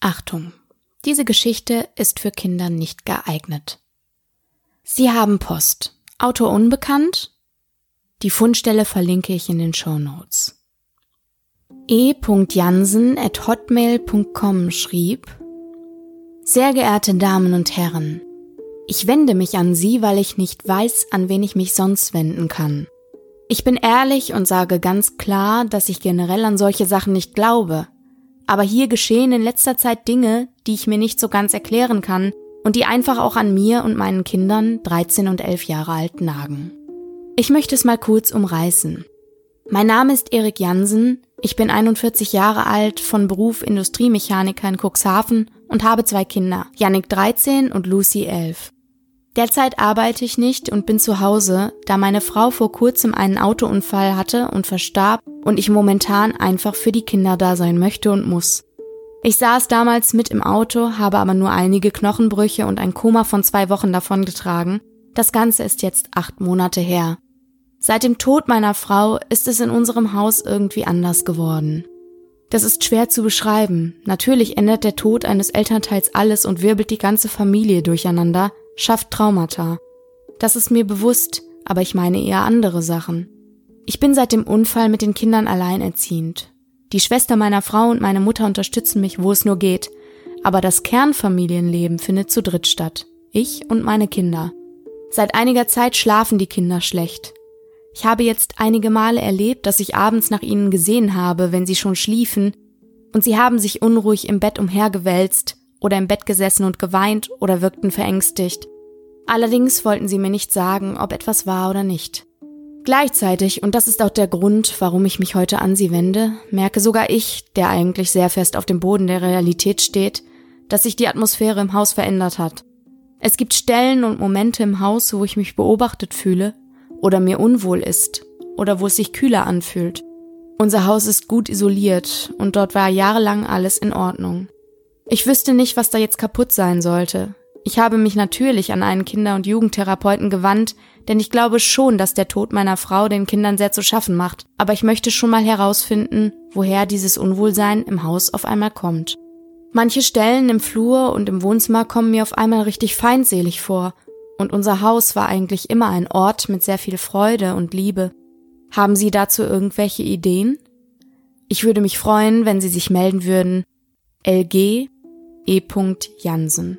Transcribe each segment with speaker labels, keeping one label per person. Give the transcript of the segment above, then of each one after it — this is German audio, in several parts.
Speaker 1: Achtung, diese Geschichte ist für Kinder nicht geeignet. Sie haben Post. Autor unbekannt? Die Fundstelle verlinke ich in den Show Notes. E.Jansen at hotmail.com schrieb Sehr geehrte Damen und Herren, ich wende mich an Sie, weil ich nicht weiß, an wen ich mich sonst wenden kann. Ich bin ehrlich und sage ganz klar, dass ich generell an solche Sachen nicht glaube. Aber hier geschehen in letzter Zeit Dinge, die ich mir nicht so ganz erklären kann und die einfach auch an mir und meinen Kindern, 13 und 11 Jahre alt, nagen. Ich möchte es mal kurz umreißen. Mein Name ist Erik Jansen, ich bin 41 Jahre alt, von Beruf Industriemechaniker in Cuxhaven und habe zwei Kinder, Yannick 13 und Lucy 11. Derzeit arbeite ich nicht und bin zu Hause, da meine Frau vor kurzem einen Autounfall hatte und verstarb und ich momentan einfach für die Kinder da sein möchte und muss. Ich saß damals mit im Auto, habe aber nur einige Knochenbrüche und ein Koma von zwei Wochen davongetragen. Das Ganze ist jetzt acht Monate her. Seit dem Tod meiner Frau ist es in unserem Haus irgendwie anders geworden. Das ist schwer zu beschreiben. Natürlich ändert der Tod eines Elternteils alles und wirbelt die ganze Familie durcheinander, schafft Traumata. Das ist mir bewusst, aber ich meine eher andere Sachen. Ich bin seit dem Unfall mit den Kindern alleinerziehend. Die Schwester meiner Frau und meine Mutter unterstützen mich, wo es nur geht, aber das Kernfamilienleben findet zu dritt statt. Ich und meine Kinder. Seit einiger Zeit schlafen die Kinder schlecht. Ich habe jetzt einige Male erlebt, dass ich abends nach ihnen gesehen habe, wenn sie schon schliefen, und sie haben sich unruhig im Bett umhergewälzt, oder im Bett gesessen und geweint oder wirkten verängstigt. Allerdings wollten sie mir nicht sagen, ob etwas war oder nicht. Gleichzeitig, und das ist auch der Grund, warum ich mich heute an sie wende, merke sogar ich, der eigentlich sehr fest auf dem Boden der Realität steht, dass sich die Atmosphäre im Haus verändert hat. Es gibt Stellen und Momente im Haus, wo ich mich beobachtet fühle oder mir unwohl ist oder wo es sich kühler anfühlt. Unser Haus ist gut isoliert und dort war jahrelang alles in Ordnung. Ich wüsste nicht, was da jetzt kaputt sein sollte. Ich habe mich natürlich an einen Kinder- und Jugendtherapeuten gewandt, denn ich glaube schon, dass der Tod meiner Frau den Kindern sehr zu schaffen macht, aber ich möchte schon mal herausfinden, woher dieses Unwohlsein im Haus auf einmal kommt. Manche Stellen im Flur und im Wohnzimmer kommen mir auf einmal richtig feindselig vor, und unser Haus war eigentlich immer ein Ort mit sehr viel Freude und Liebe. Haben Sie dazu irgendwelche Ideen? Ich würde mich freuen, wenn Sie sich melden würden. LG E. Jansen.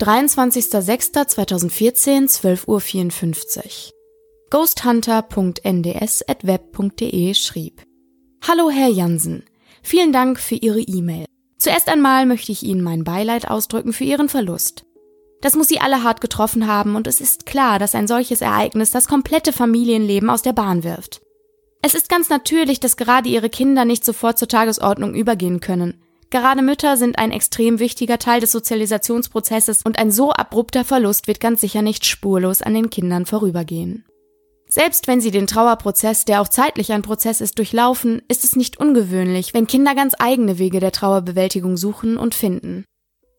Speaker 1: 23.06.2014, 12.54 Uhr. Ghosthunter.nds.web.de schrieb. Hallo Herr Jansen. Vielen Dank für Ihre E-Mail. Zuerst einmal möchte ich Ihnen mein Beileid ausdrücken für Ihren Verlust. Das muss Sie alle hart getroffen haben und es ist klar, dass ein solches Ereignis das komplette Familienleben aus der Bahn wirft. Es ist ganz natürlich, dass gerade ihre Kinder nicht sofort zur Tagesordnung übergehen können. Gerade Mütter sind ein extrem wichtiger Teil des Sozialisationsprozesses und ein so abrupter Verlust wird ganz sicher nicht spurlos an den Kindern vorübergehen. Selbst wenn sie den Trauerprozess, der auch zeitlich ein Prozess ist, durchlaufen, ist es nicht ungewöhnlich, wenn Kinder ganz eigene Wege der Trauerbewältigung suchen und finden.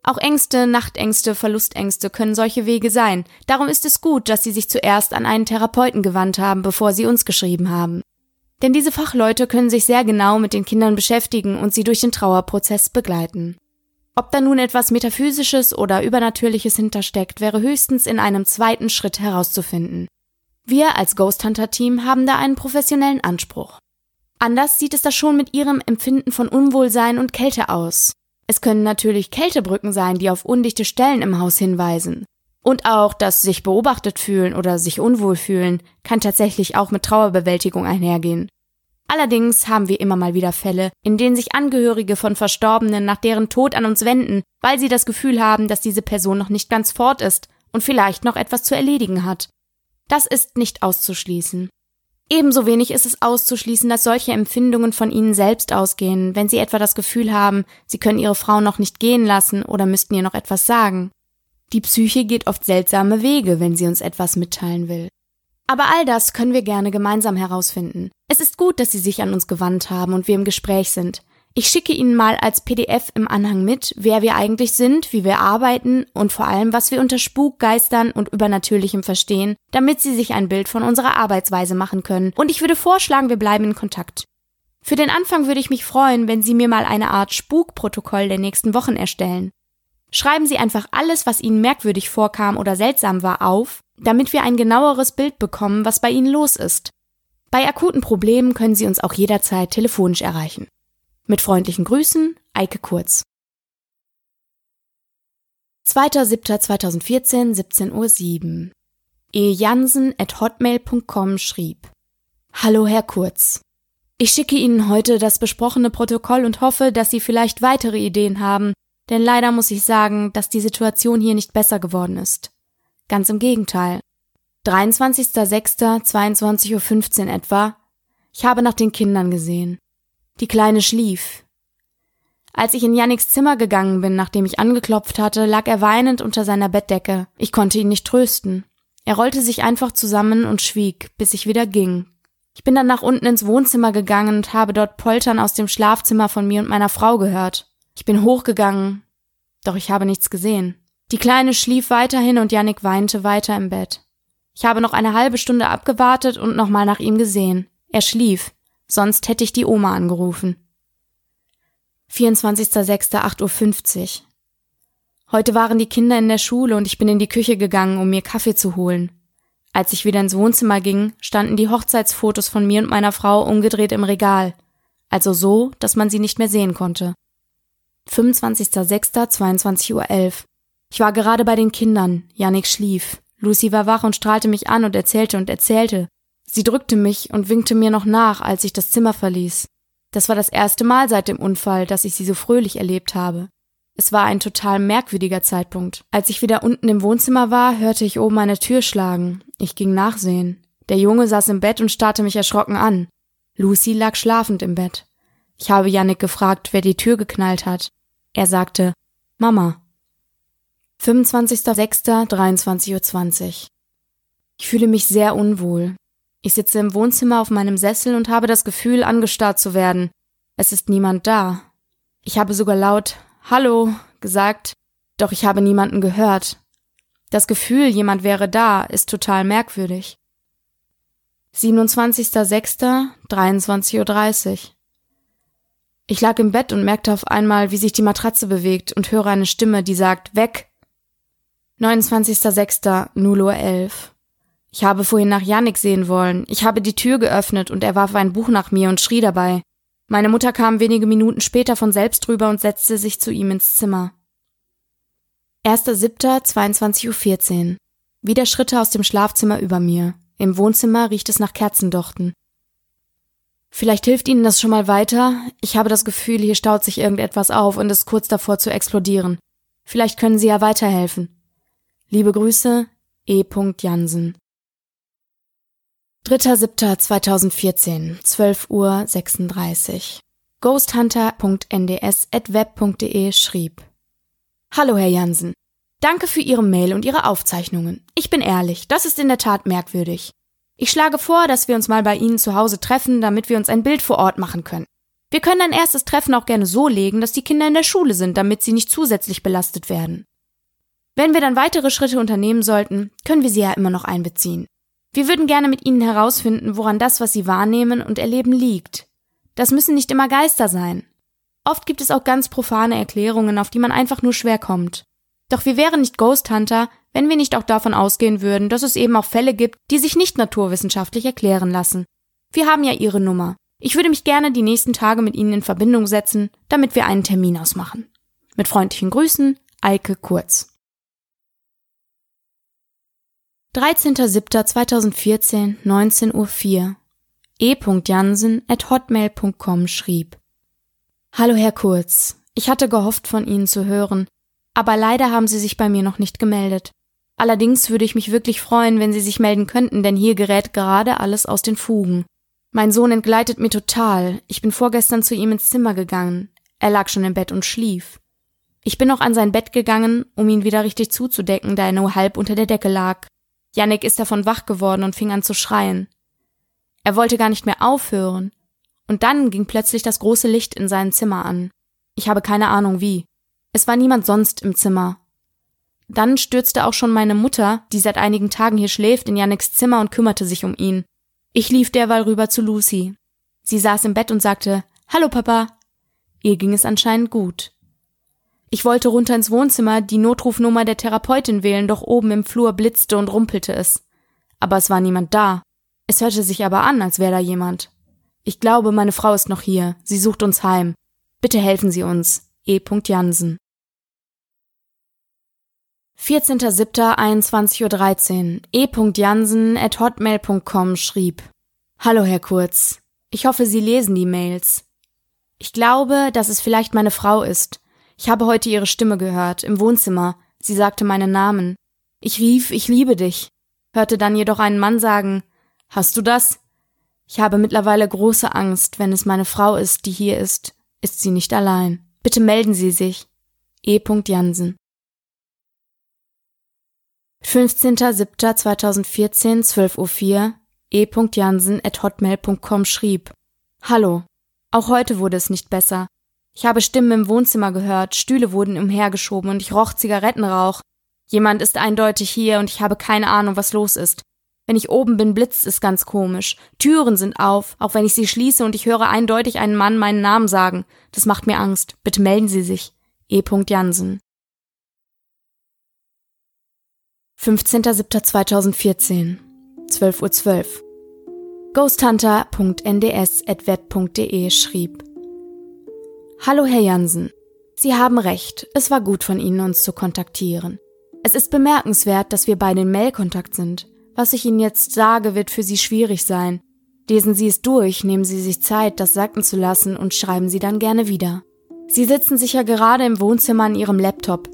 Speaker 1: Auch Ängste, Nachtängste, Verlustängste können solche Wege sein. Darum ist es gut, dass sie sich zuerst an einen Therapeuten gewandt haben, bevor sie uns geschrieben haben. Denn diese Fachleute können sich sehr genau mit den Kindern beschäftigen und sie durch den Trauerprozess begleiten. Ob da nun etwas Metaphysisches oder Übernatürliches hintersteckt, wäre höchstens in einem zweiten Schritt herauszufinden. Wir als Ghost Hunter Team haben da einen professionellen Anspruch. Anders sieht es da schon mit ihrem Empfinden von Unwohlsein und Kälte aus. Es können natürlich Kältebrücken sein, die auf undichte Stellen im Haus hinweisen. Und auch das sich beobachtet fühlen oder sich unwohl fühlen kann tatsächlich auch mit Trauerbewältigung einhergehen. Allerdings haben wir immer mal wieder Fälle, in denen sich Angehörige von Verstorbenen nach deren Tod an uns wenden, weil sie das Gefühl haben, dass diese Person noch nicht ganz fort ist und vielleicht noch etwas zu erledigen hat. Das ist nicht auszuschließen. Ebenso wenig ist es auszuschließen, dass solche Empfindungen von ihnen selbst ausgehen, wenn sie etwa das Gefühl haben, sie können ihre Frau noch nicht gehen lassen oder müssten ihr noch etwas sagen. Die Psyche geht oft seltsame Wege, wenn sie uns etwas mitteilen will. Aber all das können wir gerne gemeinsam herausfinden. Es ist gut, dass Sie sich an uns gewandt haben und wir im Gespräch sind. Ich schicke Ihnen mal als PDF im Anhang mit, wer wir eigentlich sind, wie wir arbeiten und vor allem, was wir unter Spuk, Geistern und Übernatürlichem verstehen, damit Sie sich ein Bild von unserer Arbeitsweise machen können. Und ich würde vorschlagen, wir bleiben in Kontakt. Für den Anfang würde ich mich freuen, wenn Sie mir mal eine Art Spukprotokoll der nächsten Wochen erstellen. Schreiben Sie einfach alles, was Ihnen merkwürdig vorkam oder seltsam war, auf, damit wir ein genaueres Bild bekommen, was bei Ihnen los ist. Bei akuten Problemen können Sie uns auch jederzeit telefonisch erreichen. Mit freundlichen Grüßen, Eike Kurz. 2.7.2014, 17.07 Uhr. E. Jansen at hotmail.com schrieb Hallo Herr Kurz. Ich schicke Ihnen heute das besprochene Protokoll und hoffe, dass Sie vielleicht weitere Ideen haben, denn leider muss ich sagen, dass die Situation hier nicht besser geworden ist. Ganz im Gegenteil. 23.06.22.15 Uhr etwa. Ich habe nach den Kindern gesehen. Die Kleine schlief. Als ich in Yannicks Zimmer gegangen bin, nachdem ich angeklopft hatte, lag er weinend unter seiner Bettdecke. Ich konnte ihn nicht trösten. Er rollte sich einfach zusammen und schwieg, bis ich wieder ging. Ich bin dann nach unten ins Wohnzimmer gegangen und habe dort Poltern aus dem Schlafzimmer von mir und meiner Frau gehört. Ich bin hochgegangen, doch ich habe nichts gesehen. Die Kleine schlief weiterhin und Yannick weinte weiter im Bett. Ich habe noch eine halbe Stunde abgewartet und nochmal nach ihm gesehen. Er schlief, sonst hätte ich die Oma angerufen. 24.06.8.50 Uhr. Heute waren die Kinder in der Schule und ich bin in die Küche gegangen, um mir Kaffee zu holen. Als ich wieder ins Wohnzimmer ging, standen die Hochzeitsfotos von mir und meiner Frau umgedreht im Regal, also so, dass man sie nicht mehr sehen konnte. 25.06.22.11 Uhr. Ich war gerade bei den Kindern, Janik schlief. Lucy war wach und strahlte mich an und erzählte und erzählte. Sie drückte mich und winkte mir noch nach, als ich das Zimmer verließ. Das war das erste Mal seit dem Unfall, dass ich sie so fröhlich erlebt habe. Es war ein total merkwürdiger Zeitpunkt. Als ich wieder unten im Wohnzimmer war, hörte ich oben eine Tür schlagen. Ich ging nachsehen. Der Junge saß im Bett und starrte mich erschrocken an. Lucy lag schlafend im Bett. Ich habe Yannick gefragt, wer die Tür geknallt hat. Er sagte, Mama. 25.06.23.20 Uhr. Ich fühle mich sehr unwohl. Ich sitze im Wohnzimmer auf meinem Sessel und habe das Gefühl, angestarrt zu werden. Es ist niemand da. Ich habe sogar laut Hallo gesagt, doch ich habe niemanden gehört. Das Gefühl, jemand wäre da, ist total merkwürdig. 27.06.23.30 Uhr. Ich lag im Bett und merkte auf einmal, wie sich die Matratze bewegt und höre eine Stimme, die sagt, weg! 29.06.0 Uhr. Ich habe vorhin nach Yannick sehen wollen. Ich habe die Tür geöffnet und er warf ein Buch nach mir und schrie dabei. Meine Mutter kam wenige Minuten später von selbst drüber und setzte sich zu ihm ins Zimmer. 1.7.22.14 Uhr. Wieder Schritte aus dem Schlafzimmer über mir. Im Wohnzimmer riecht es nach Kerzendochten. Vielleicht hilft Ihnen das schon mal weiter. Ich habe das Gefühl, hier staut sich irgendetwas auf und ist kurz davor zu explodieren. Vielleicht können Sie ja weiterhelfen. Liebe Grüße, E. Jansen. 3.7.2014, 12 Uhr 36. Ghosthunter.nds.web.de schrieb Hallo, Herr Jansen. Danke für Ihre Mail und Ihre Aufzeichnungen. Ich bin ehrlich, das ist in der Tat merkwürdig. Ich schlage vor, dass wir uns mal bei Ihnen zu Hause treffen, damit wir uns ein Bild vor Ort machen können. Wir können ein erstes Treffen auch gerne so legen, dass die Kinder in der Schule sind, damit sie nicht zusätzlich belastet werden. Wenn wir dann weitere Schritte unternehmen sollten, können wir sie ja immer noch einbeziehen. Wir würden gerne mit Ihnen herausfinden, woran das, was Sie wahrnehmen und erleben, liegt. Das müssen nicht immer Geister sein. Oft gibt es auch ganz profane Erklärungen, auf die man einfach nur schwer kommt. Doch wir wären nicht Ghost Hunter, wenn wir nicht auch davon ausgehen würden, dass es eben auch Fälle gibt, die sich nicht naturwissenschaftlich erklären lassen. Wir haben ja Ihre Nummer. Ich würde mich gerne die nächsten Tage mit Ihnen in Verbindung setzen, damit wir einen Termin ausmachen. Mit freundlichen Grüßen, Eike Kurz. 13.07.2014, 19.04 Uhr. E. Jansen at hotmail.com schrieb Hallo Herr Kurz, ich hatte gehofft von Ihnen zu hören, aber leider haben Sie sich bei mir noch nicht gemeldet. Allerdings würde ich mich wirklich freuen, wenn Sie sich melden könnten, denn hier gerät gerade alles aus den Fugen. Mein Sohn entgleitet mir total. Ich bin vorgestern zu ihm ins Zimmer gegangen. Er lag schon im Bett und schlief. Ich bin noch an sein Bett gegangen, um ihn wieder richtig zuzudecken, da er nur halb unter der Decke lag. Jannik ist davon wach geworden und fing an zu schreien. Er wollte gar nicht mehr aufhören. Und dann ging plötzlich das große Licht in sein Zimmer an. Ich habe keine Ahnung wie. Es war niemand sonst im Zimmer. Dann stürzte auch schon meine Mutter, die seit einigen Tagen hier schläft, in Janniks Zimmer und kümmerte sich um ihn. Ich lief derweil rüber zu Lucy. Sie saß im Bett und sagte, Hallo Papa. Ihr ging es anscheinend gut. Ich wollte runter ins Wohnzimmer die Notrufnummer der Therapeutin wählen, doch oben im Flur blitzte und rumpelte es. Aber es war niemand da. Es hörte sich aber an, als wäre da jemand. Ich glaube, meine Frau ist noch hier. Sie sucht uns heim. Bitte helfen Sie uns. E. Jansen. 14.07.21.13 Uhr. E. Jansen at hotmail.com schrieb Hallo, Herr Kurz. Ich hoffe, Sie lesen die Mails. Ich glaube, dass es vielleicht meine Frau ist. Ich habe heute ihre Stimme gehört, im Wohnzimmer. Sie sagte meinen Namen. Ich rief, ich liebe dich, hörte dann jedoch einen Mann sagen, Hast du das? Ich habe mittlerweile große Angst, wenn es meine Frau ist, die hier ist, ist sie nicht allein. Bitte melden Sie sich. E. Jansen 15.07.2014, 12.04 Uhr, E. Jansen at hotmail.com schrieb, Hallo. Auch heute wurde es nicht besser. Ich habe Stimmen im Wohnzimmer gehört, Stühle wurden umhergeschoben und ich roch Zigarettenrauch. Jemand ist eindeutig hier und ich habe keine Ahnung, was los ist. Wenn ich oben bin, blitzt es ganz komisch. Türen sind auf, auch wenn ich sie schließe und ich höre eindeutig einen Mann meinen Namen sagen. Das macht mir Angst. Bitte melden Sie sich. E. Jansen 15.07.2014 12.12 Uhr ghosthunter.nds.web.de schrieb Hallo Herr Jansen, Sie haben recht, es war gut von Ihnen, uns zu kontaktieren. Es ist bemerkenswert, dass wir beide in Mailkontakt sind. Was ich Ihnen jetzt sage, wird für Sie schwierig sein. Lesen Sie es durch, nehmen Sie sich Zeit, das sacken zu lassen und schreiben Sie dann gerne wieder. Sie sitzen sicher gerade im Wohnzimmer an Ihrem Laptop.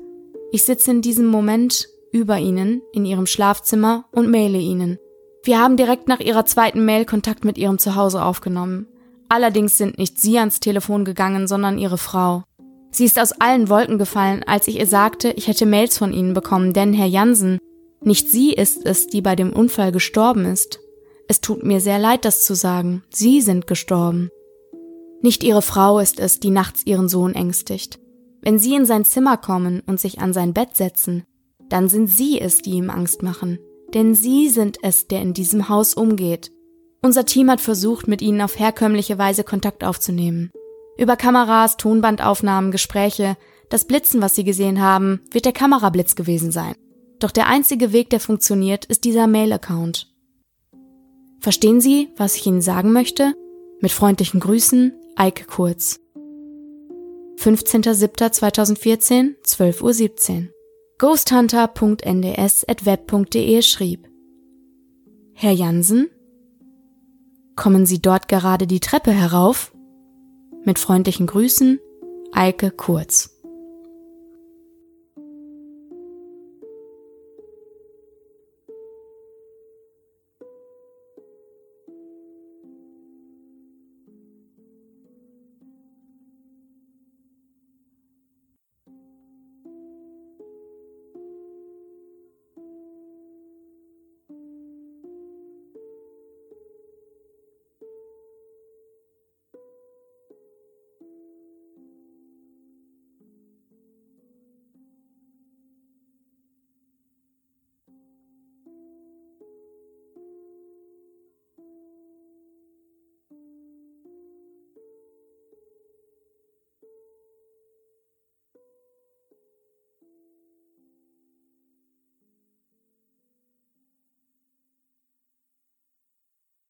Speaker 1: Ich sitze in diesem Moment über Ihnen in Ihrem Schlafzimmer und maile Ihnen. Wir haben direkt nach Ihrer zweiten Mail Kontakt mit Ihrem Zuhause aufgenommen. Allerdings sind nicht Sie ans Telefon gegangen, sondern Ihre Frau. Sie ist aus allen Wolken gefallen, als ich ihr sagte, ich hätte Mails von Ihnen bekommen, denn Herr Jansen, nicht sie ist es, die bei dem Unfall gestorben ist. Es tut mir sehr leid, das zu sagen. Sie sind gestorben. Nicht ihre Frau ist es, die nachts ihren Sohn ängstigt. Wenn sie in sein Zimmer kommen und sich an sein Bett setzen, dann sind sie es, die ihm Angst machen. Denn sie sind es, der in diesem Haus umgeht. Unser Team hat versucht, mit ihnen auf herkömmliche Weise Kontakt aufzunehmen. Über Kameras, Tonbandaufnahmen, Gespräche, das Blitzen, was sie gesehen haben, wird der Kamerablitz gewesen sein. Doch der einzige Weg, der funktioniert, ist dieser Mail-Account. Verstehen Sie, was ich Ihnen sagen möchte? Mit freundlichen Grüßen, Eike Kurz. 15.07.2014, 12.17 Uhr. Ghosthunter.nds.web.de schrieb Herr Jansen? Kommen Sie dort gerade die Treppe herauf? Mit freundlichen Grüßen, Eike Kurz.